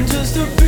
I'm just a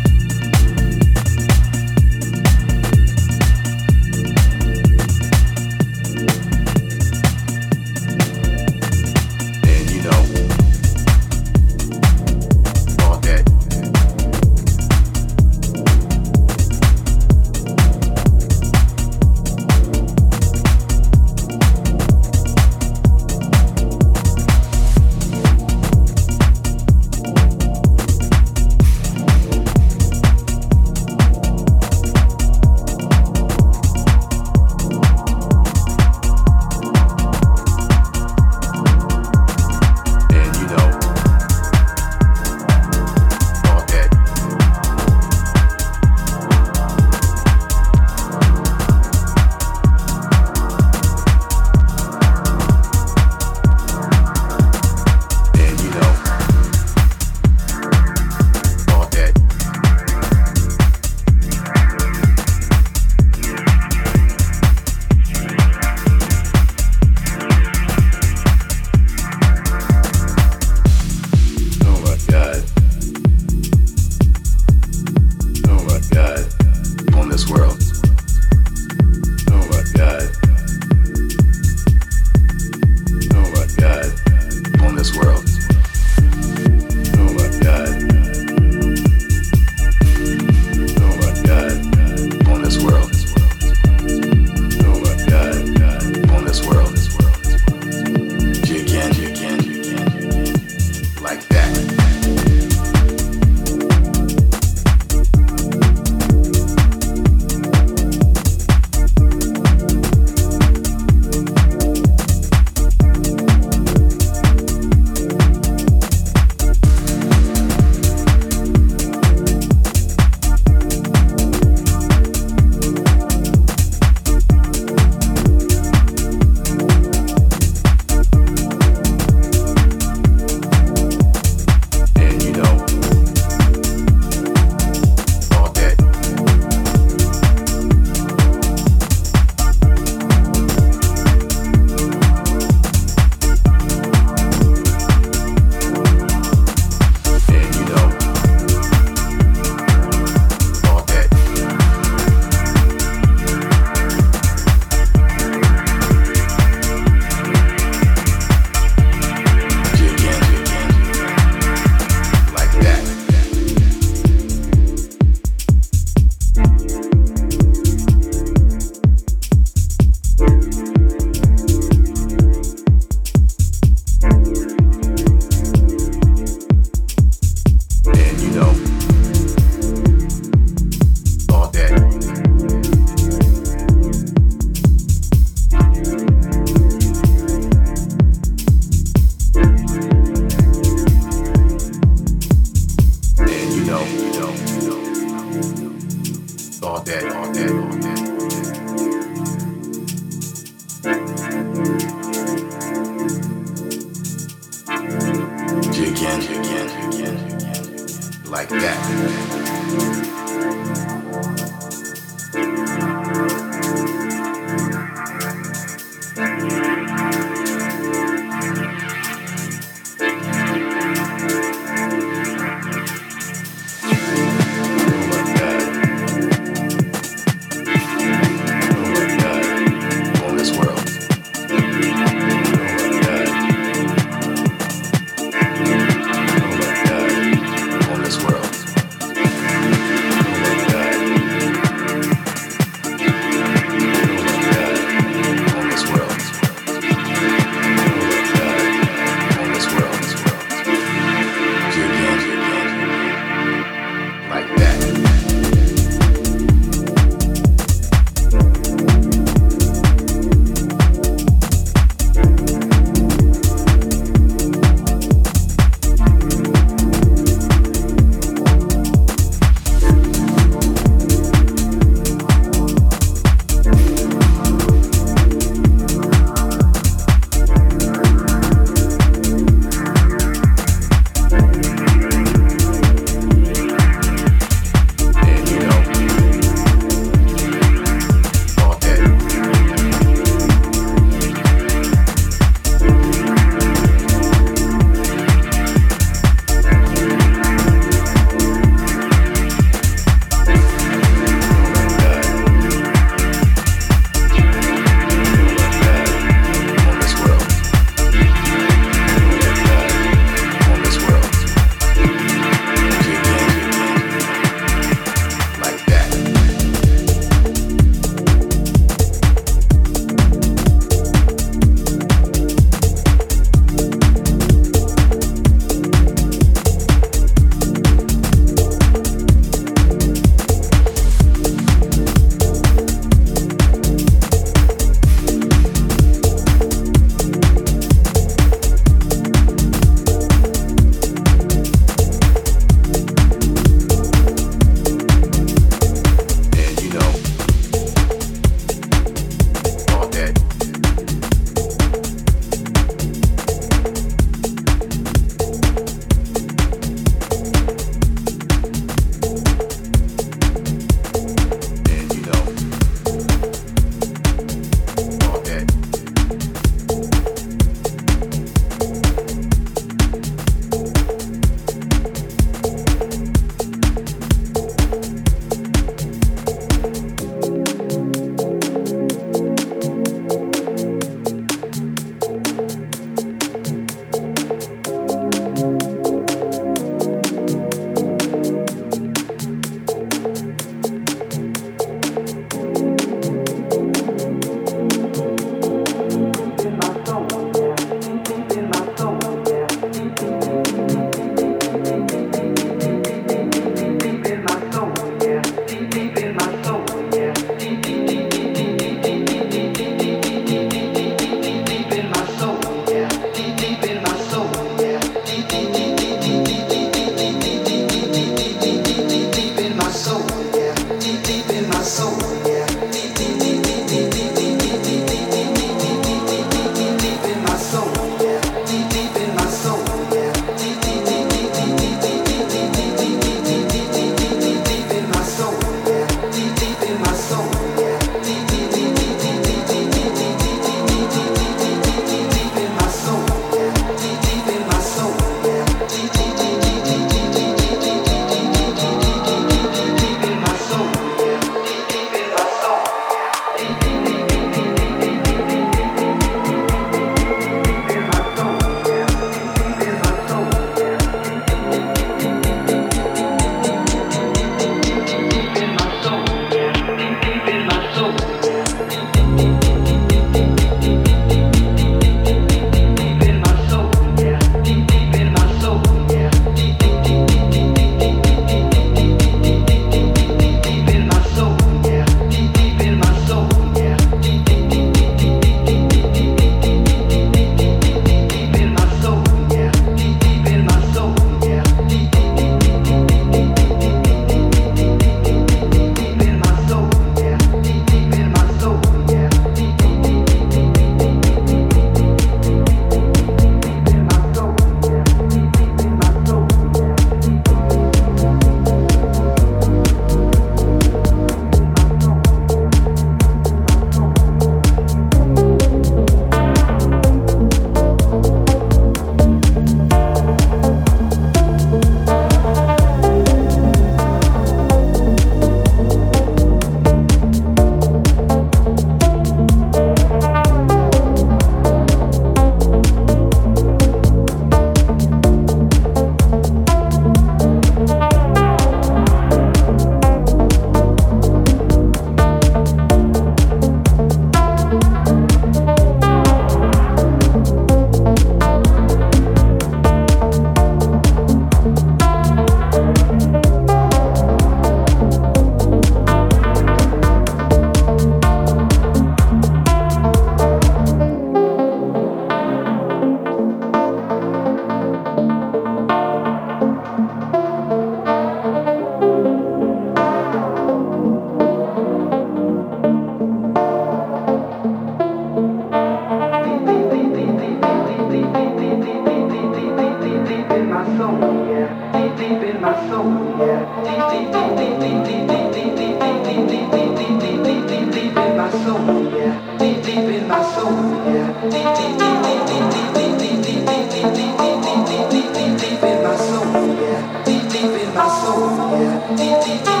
deep in my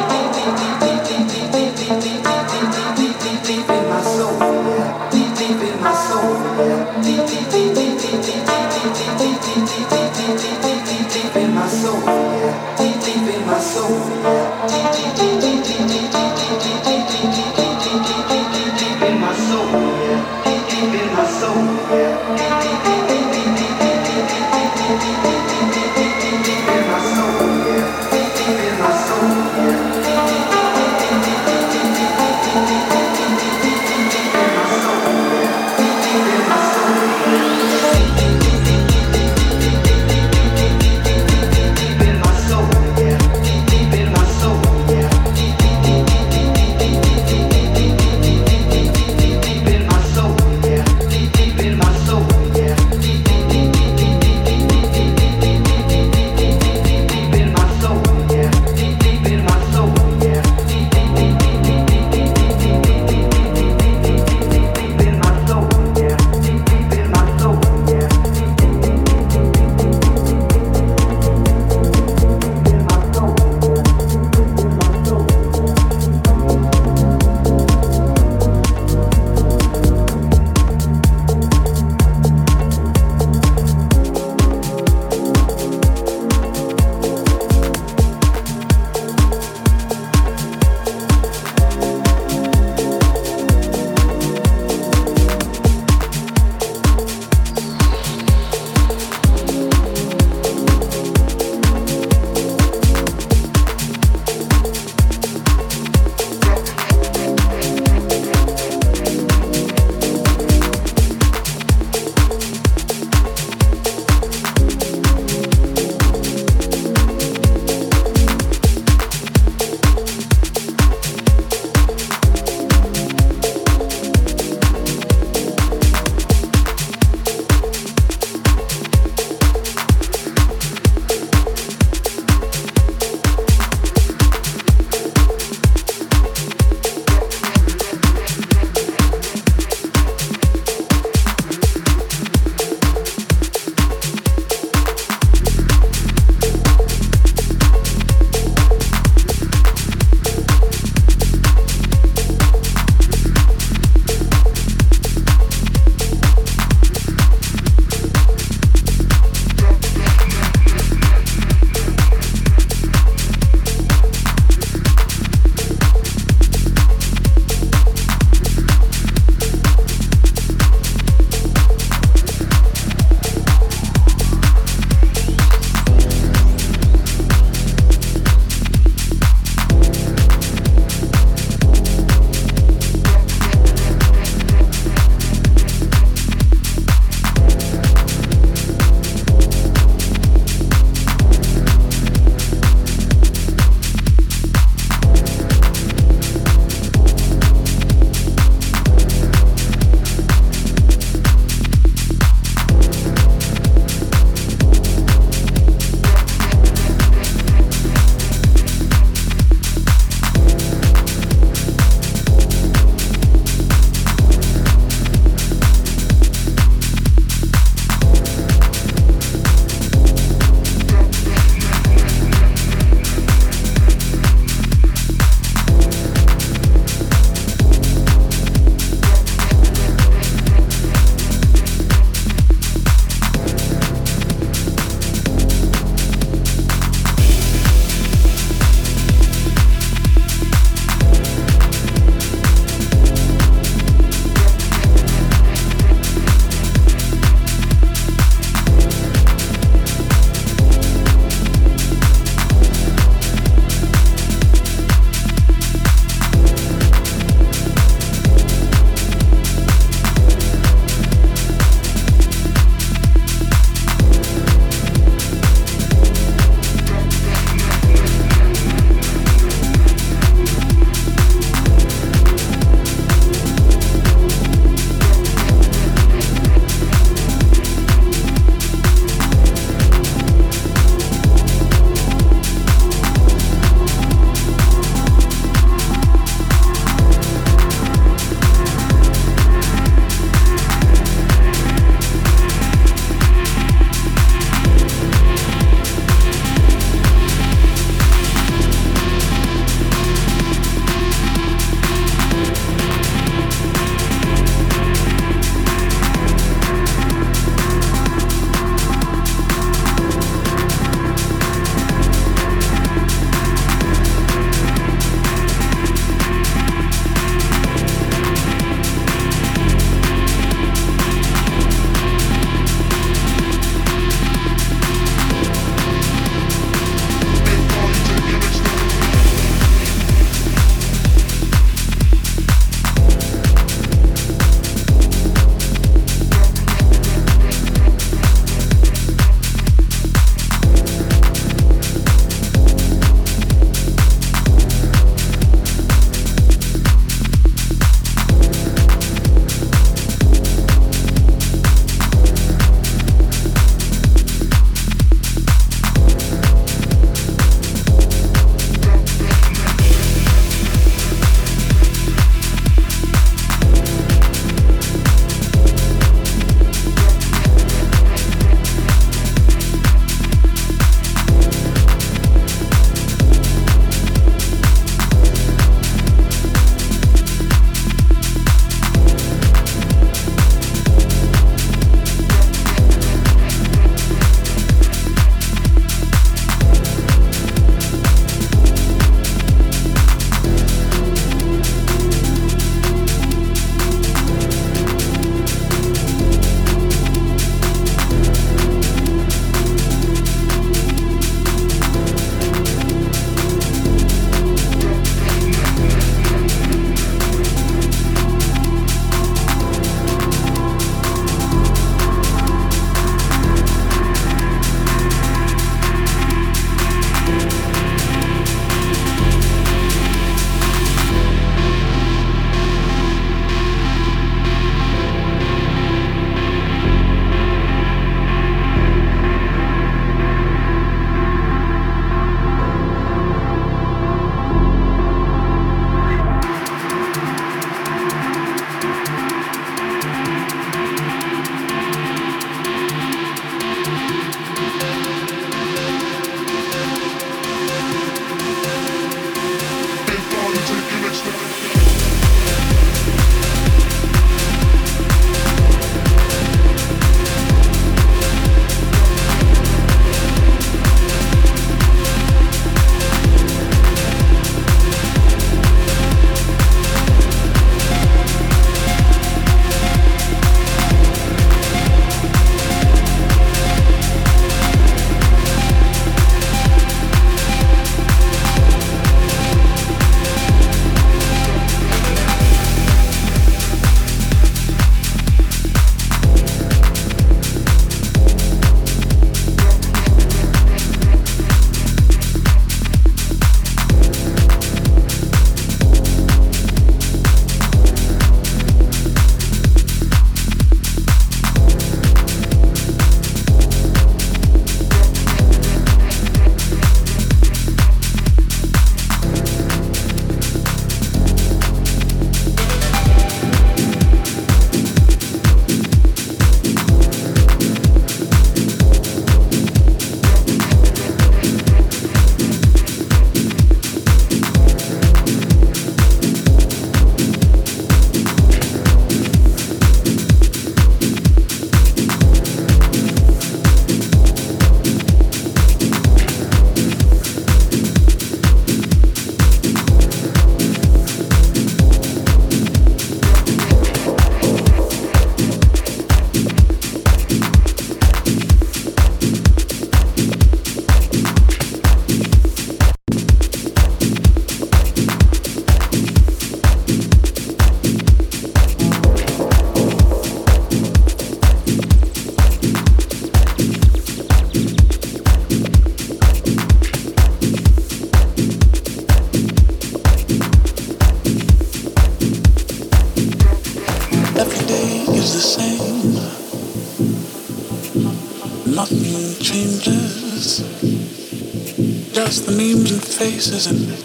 places and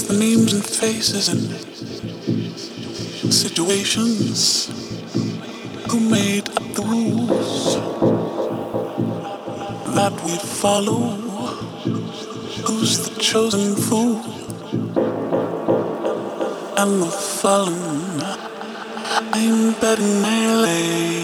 the names and faces and situations. Who made up the rules that we follow? Who's the chosen fool? And the fallen. I'm betting my leg.